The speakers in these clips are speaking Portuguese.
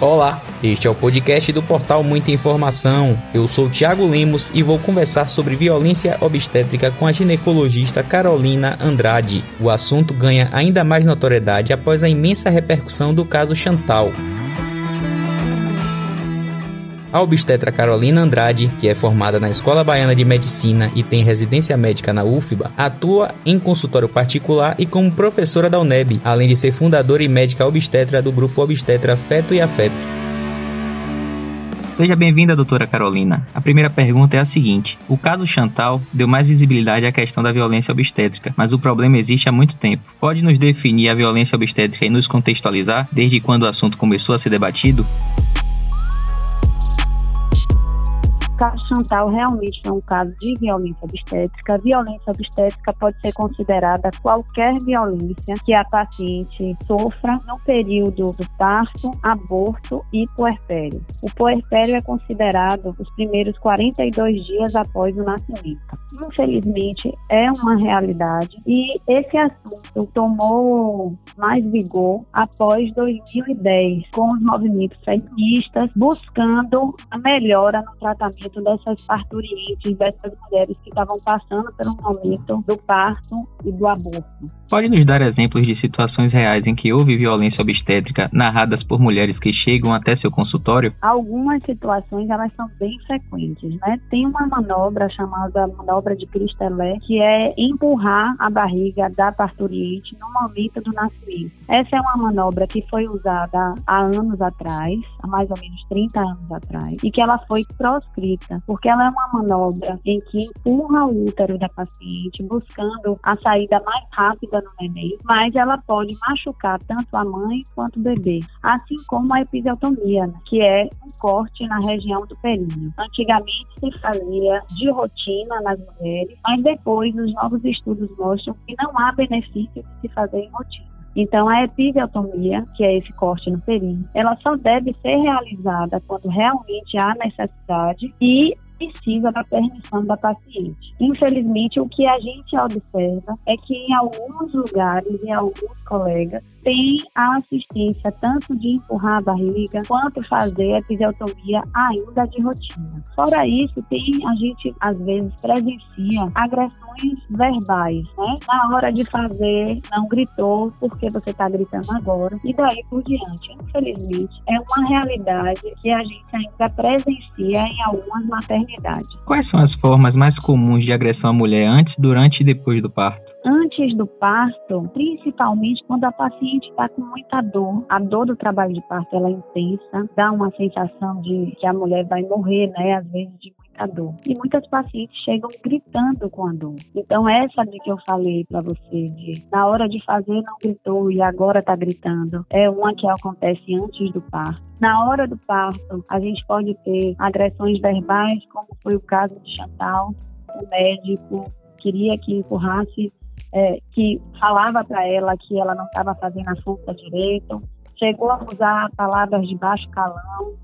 Olá, este é o podcast do portal Muita Informação. Eu sou Tiago Lemos e vou conversar sobre violência obstétrica com a ginecologista Carolina Andrade. O assunto ganha ainda mais notoriedade após a imensa repercussão do caso Chantal. A obstetra Carolina Andrade, que é formada na Escola Baiana de Medicina e tem residência médica na UFBA, atua em consultório particular e como professora da UNEB, além de ser fundadora e médica obstetra do grupo Obstetra Feto e Afeto. Seja bem-vinda, doutora Carolina. A primeira pergunta é a seguinte: o caso Chantal deu mais visibilidade à questão da violência obstétrica, mas o problema existe há muito tempo. Pode nos definir a violência obstétrica e nos contextualizar desde quando o assunto começou a ser debatido? Caso Chantal realmente foi um caso de violência obstétrica. A violência obstétrica pode ser considerada qualquer violência que a paciente sofra no período do parto, aborto e puerpério. O puerpério é considerado os primeiros 42 dias após o nascimento. Infelizmente, é uma realidade e esse assunto tomou mais vigor após 2010, com os movimentos feministas buscando a melhora no tratamento dessas parturientes, dessas mulheres que estavam passando pelo momento do parto e do aborto. Pode nos dar exemplos de situações reais em que houve violência obstétrica narradas por mulheres que chegam até seu consultório? Algumas situações elas são bem frequentes, né? Tem uma manobra chamada manobra de Cristelé, que é empurrar a barriga da parturiente no momento do nascimento. Essa é uma manobra que foi usada há anos atrás, há mais ou menos 30 anos atrás, e que ela foi proscrita porque ela é uma manobra em que empurra o útero da paciente, buscando a saída mais rápida no neném, mas ela pode machucar tanto a mãe quanto o bebê, assim como a episiotomia, né, que é um corte na região do períneo. Antigamente se fazia de rotina nas mulheres, mas depois os novos estudos mostram que não há benefício de se fazer em rotina. Então, a episiotomia, que é esse corte no períneo, ela só deve ser realizada quando realmente há necessidade e precisa da permissão da paciente. Infelizmente, o que a gente observa é que em alguns lugares, em alguns colegas, tem a assistência tanto de empurrar a barriga quanto fazer a episiotomia ainda de rotina. Fora isso, tem a gente às vezes presencia agressões verbais, né? Na hora de fazer, não gritou porque você está gritando agora e daí por diante. Infelizmente, é uma realidade que a gente ainda presencia em algumas maternidades. Quais são as formas mais comuns de agressão à mulher antes, durante e depois do parto? antes do parto, principalmente quando a paciente está com muita dor. A dor do trabalho de parto ela é intensa, dá uma sensação de que a mulher vai morrer, né? Às vezes de muita dor. E muitas pacientes chegam gritando com a dor. Então essa de que eu falei para você, de na hora de fazer não gritou e agora está gritando, é uma que acontece antes do parto. Na hora do parto, a gente pode ter agressões verbais, como foi o caso de Chantal. O médico queria que empurrasse é, que falava para ela que ela não estava fazendo a força direito, chegou a usar palavras de baixo calão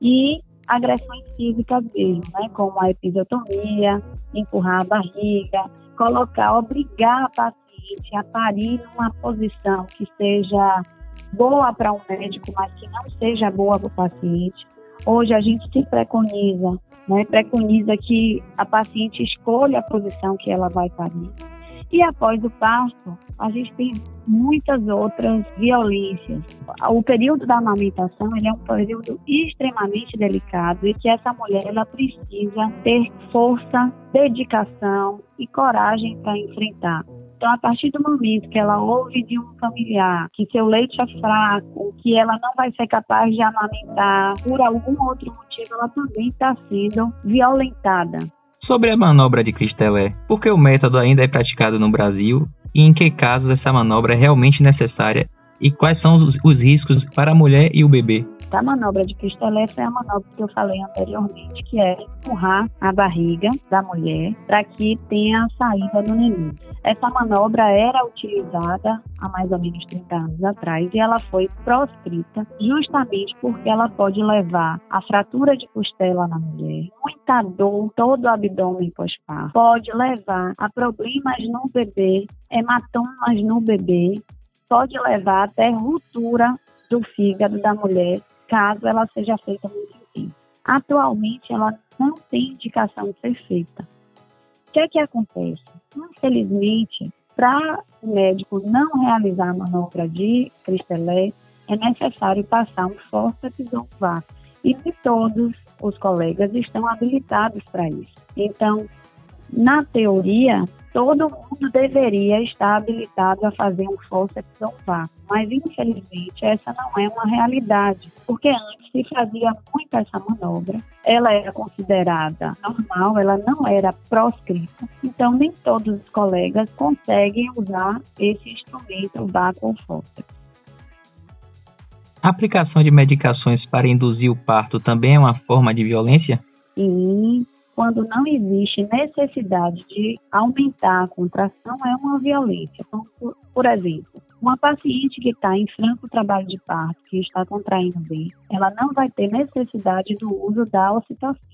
e agressões físicas mesmo, né, como a episiotomia, empurrar a barriga, colocar, obrigar a paciente a parir numa posição que seja boa para um médico, mas que não seja boa para o paciente. Hoje a gente se preconiza, né, preconiza que a paciente escolha a posição que ela vai parir e após o parto, a gente tem muitas outras violências. O período da amamentação ele é um período extremamente delicado e que essa mulher ela precisa ter força, dedicação e coragem para enfrentar. Então, a partir do momento que ela ouve de um familiar que seu leite é fraco, que ela não vai ser capaz de amamentar por algum outro motivo, ela também está sendo violentada. Sobre a manobra de Cristelé, por que o método ainda é praticado no Brasil? E em que casos essa manobra é realmente necessária e quais são os, os riscos para a mulher e o bebê? A manobra de Cristelé é a manobra que eu falei anteriormente, que é empurrar a barriga da mulher para que tenha a saída do neném. Essa manobra era utilizada há mais ou menos 30 anos atrás e ela foi proscrita justamente porque ela pode levar a fratura de costela na mulher, muita dor, todo o abdômen pós-parto, pode levar a problemas no bebê, hematomas no bebê, pode levar até ruptura do fígado da mulher caso ela seja feita muito intensa. Atualmente, ela não tem indicação de ser feita. O que é que acontece? Infelizmente, para o médico não realizar a manobra de Cristelé, é necessário passar um fórceps ou um. E de todos os colegas estão habilitados para isso. Então, na teoria, todo mundo deveria estar habilitado a fazer um fórceps ou um vácuo, mas infelizmente essa não é uma realidade, porque antes se fazia muito essa manobra, ela era considerada normal, ela não era proscrita, então nem todos os colegas conseguem usar esse instrumento, o vácuo ou fórceps. A aplicação de medicações para induzir o parto também é uma forma de violência? Sim, quando não existe necessidade de aumentar a contração, é uma violência. Então, por, por exemplo, uma paciente que está em franco trabalho de parto, que está contraindo bem, ela não vai ter necessidade do uso da ocitocina.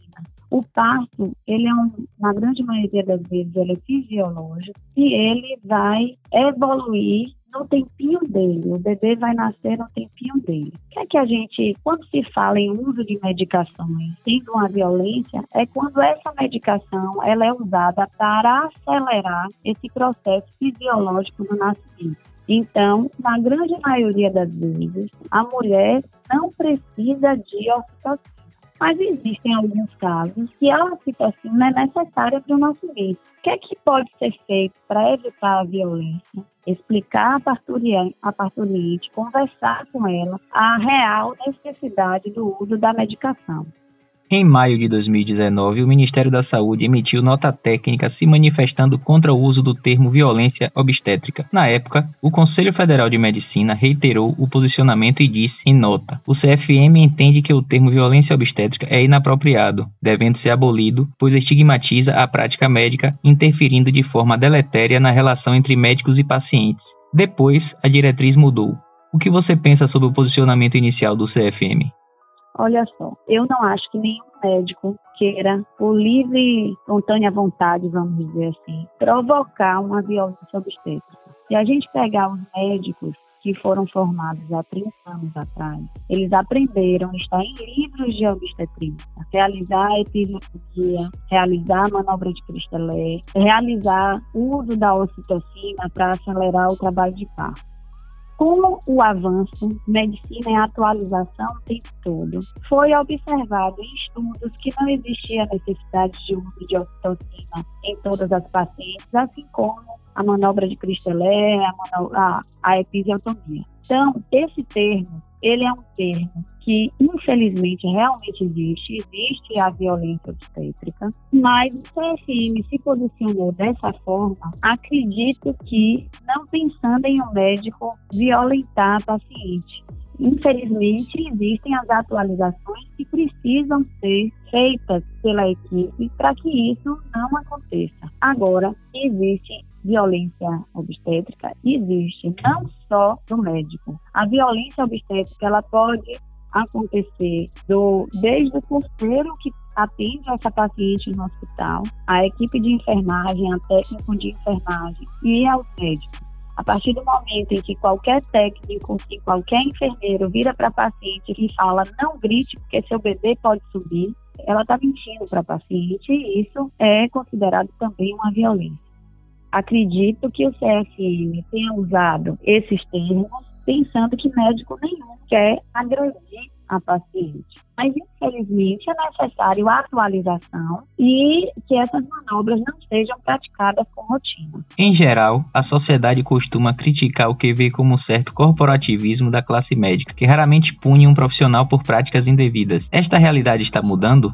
O parto, ele é um, na grande maioria das vezes, ele é fisiológico e ele vai evoluir no tempinho dele. O bebê vai nascer no tempinho dele. O que é que a gente, quando se fala em uso de medicações, sendo uma violência, é quando essa medicação ela é usada para acelerar esse processo fisiológico do nascimento. Então, na grande maioria das vezes, a mulher não precisa de oxitocina. Mas existem alguns casos que a ocitocina é necessária para o nascimento. O que é que pode ser feito para evitar a violência? Explicar a parturiente, parturiente, conversar com ela a real necessidade do uso da medicação. Em maio de 2019, o Ministério da Saúde emitiu nota técnica se manifestando contra o uso do termo violência obstétrica. Na época, o Conselho Federal de Medicina reiterou o posicionamento e disse em nota: o CFM entende que o termo violência obstétrica é inapropriado, devendo ser abolido, pois estigmatiza a prática médica, interferindo de forma deletéria na relação entre médicos e pacientes. Depois, a diretriz mudou. O que você pensa sobre o posicionamento inicial do CFM? Olha só, eu não acho que nenhum médico queira, por livre, espontânea vontade, vamos dizer assim, provocar uma violência obstétrica. Se a gente pegar os médicos que foram formados há 30 anos atrás, eles aprenderam, está em livros de obstetrícia, realizar a realizar a manobra de cristalé, realizar o uso da ocitocina para acelerar o trabalho de parto. Com o avanço, medicina e atualização o tempo todo, foi observado em estudos que não existia necessidade de uso de oxitocina em todas as pacientes, assim como a manobra de Cristelé, a, a, a episiotomia. Então, esse termo ele é um termo que, infelizmente, realmente existe, existe a violência obstétrica, mas o CFM se posicionou dessa forma, acredito que não pensando em um médico violentar a paciente. Infelizmente, existem as atualizações que precisam ser feitas pela equipe para que isso não aconteça. Agora, existe violência obstétrica existe não só do médico. A violência obstétrica ela pode acontecer do, desde o porteiro que atende essa paciente no hospital, a equipe de enfermagem, a técnico de enfermagem e ao médico. A partir do momento em que qualquer técnico, que qualquer enfermeiro vira para a paciente e fala não grite porque seu bebê pode subir, ela está mentindo para a paciente e isso é considerado também uma violência. Acredito que o CFM tenha usado esses termos pensando que médico nenhum quer agredir a paciente. Mas, infelizmente, é necessário a atualização e que essas manobras não sejam praticadas com rotina. Em geral, a sociedade costuma criticar o que vê como certo corporativismo da classe médica, que raramente pune um profissional por práticas indevidas. Esta realidade está mudando?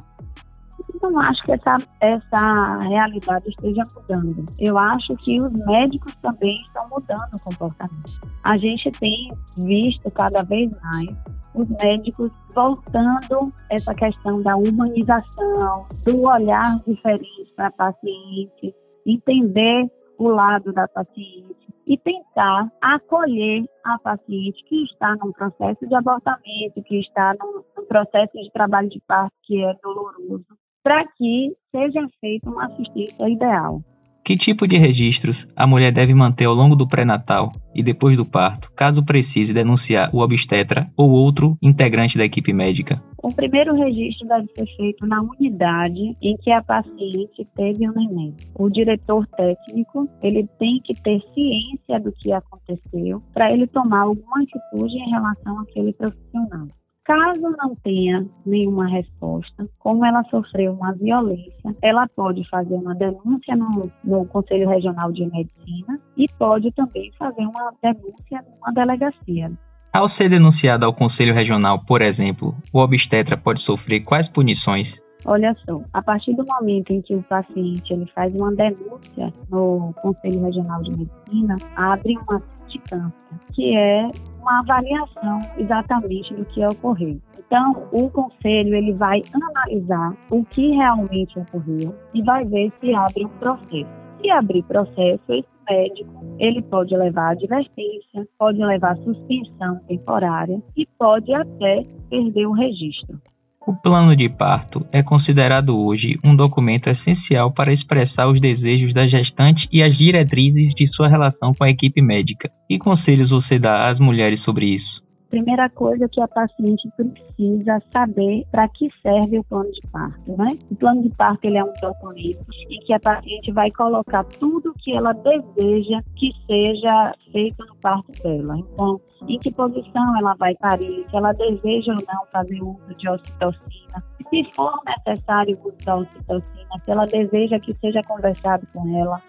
Não acho que essa, essa realidade esteja mudando. Eu acho que os médicos também estão mudando o comportamento. A gente tem visto cada vez mais os médicos voltando essa questão da humanização, do olhar diferente para a paciente, entender o lado da paciente e tentar acolher a paciente que está num processo de abortamento, que está num, num processo de trabalho de parto que é doloroso, para que seja feita uma assistência ideal. Que tipo de registros a mulher deve manter ao longo do pré-natal e depois do parto, caso precise denunciar o obstetra ou outro integrante da equipe médica? O primeiro registro deve ser feito na unidade em que a paciente teve o neném. O diretor técnico, ele tem que ter ciência do que aconteceu para ele tomar alguma atitude em relação àquele profissional. Caso não tenha nenhuma resposta, como ela sofreu uma violência, ela pode fazer uma denúncia no, no Conselho Regional de Medicina e pode também fazer uma denúncia numa delegacia. Ao ser denunciada ao Conselho Regional, por exemplo, o obstetra pode sofrer quais punições? Olha só, a partir do momento em que o paciente ele faz uma denúncia no Conselho Regional de Medicina, abre uma sindicância, que é uma avaliação exatamente do que ocorreu. Então, o conselho ele vai analisar o que realmente ocorreu e vai ver se abre um processo. Se abrir processo, esse médico ele pode levar advertência, pode levar suspensão temporária e pode até perder o registro. O plano de parto é considerado hoje um documento essencial para expressar os desejos da gestante e as diretrizes de sua relação com a equipe médica. Que conselhos você dá às mulheres sobre isso? Primeira coisa que a paciente precisa saber para que serve o plano de parto, né? O plano de parto ele é um documento em que a paciente vai colocar tudo que ela deseja que seja feito no parto dela. Então, em que posição ela vai parir, se ela deseja ou não fazer uso de ocitocina, se for necessário da ocitocina, se ela deseja que seja conversado com ela,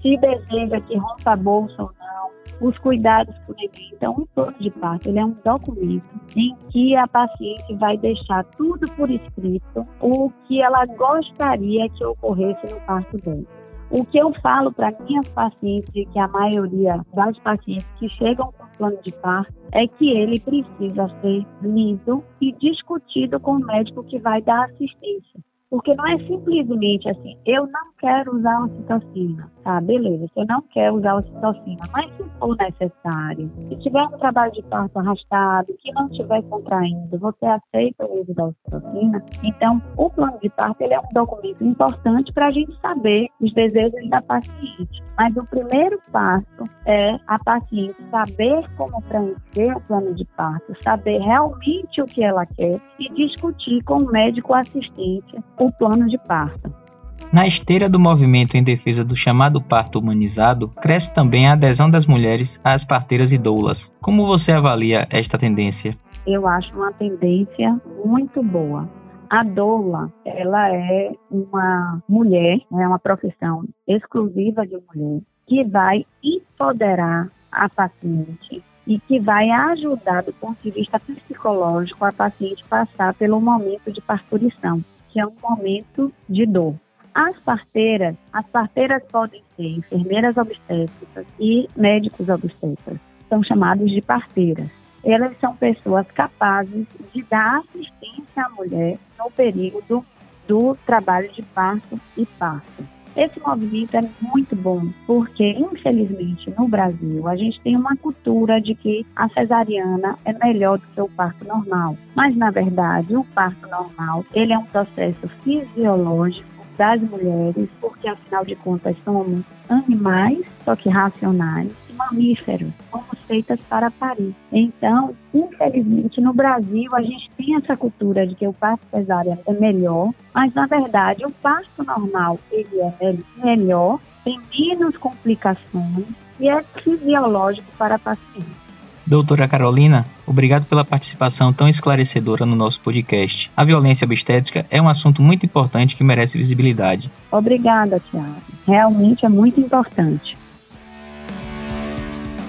se deseja que rompa a bolsa ou não, os cuidados com o neném. Então, o plano de parto ele é um documento em que a paciente vai deixar tudo por escrito, o que ela gostaria que ocorresse no parto dela. O que eu falo para minhas pacientes, que a maioria das pacientes que chegam com plano de parto, é que ele precisa ser lido e discutido com o médico que vai dar assistência. Porque não é simplesmente assim, eu não quero usar ocitocina. Tá, beleza, você não quer usar ocitocina, mas se for necessário, se tiver um trabalho de parto arrastado, que não estiver contraindo, você aceita o uso da ocitocina? Então, o plano de parto ele é um documento importante para a gente saber os desejos da paciente. Mas o primeiro passo é a paciente saber como preencher o plano de parto, saber realmente o que ela quer e discutir com o médico assistente o plano de parto. Na esteira do movimento em defesa do chamado parto humanizado, cresce também a adesão das mulheres às parteiras e doulas. Como você avalia esta tendência? Eu acho uma tendência muito boa. A doula, ela é uma mulher, é uma profissão exclusiva de mulher, que vai empoderar a paciente e que vai ajudar do ponto de vista psicológico a paciente passar pelo momento de parturição que é um momento de dor. As parteiras, as parteiras podem ser enfermeiras obstétricas e médicos obstetras. São chamados de parteiras. Elas são pessoas capazes de dar assistência à mulher no período do trabalho de parto e parto. Esse movimento é muito bom, porque, infelizmente, no Brasil, a gente tem uma cultura de que a cesariana é melhor do que o parto normal. Mas, na verdade, o parto normal, ele é um processo fisiológico das mulheres, porque afinal de contas somos animais, só que racionais, e mamíferos, somos feitas para parir. Então, infelizmente, no Brasil, a gente tem essa cultura de que o parto cesárea é melhor, mas na verdade o parto normal ele é melhor, tem menos complicações e é fisiológico para a paciente. Doutora Carolina, obrigado pela participação tão esclarecedora no nosso podcast. A violência obstétrica é um assunto muito importante que merece visibilidade. Obrigada, Tiago. Realmente é muito importante.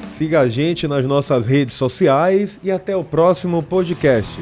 Siga a gente nas nossas redes sociais e até o próximo podcast.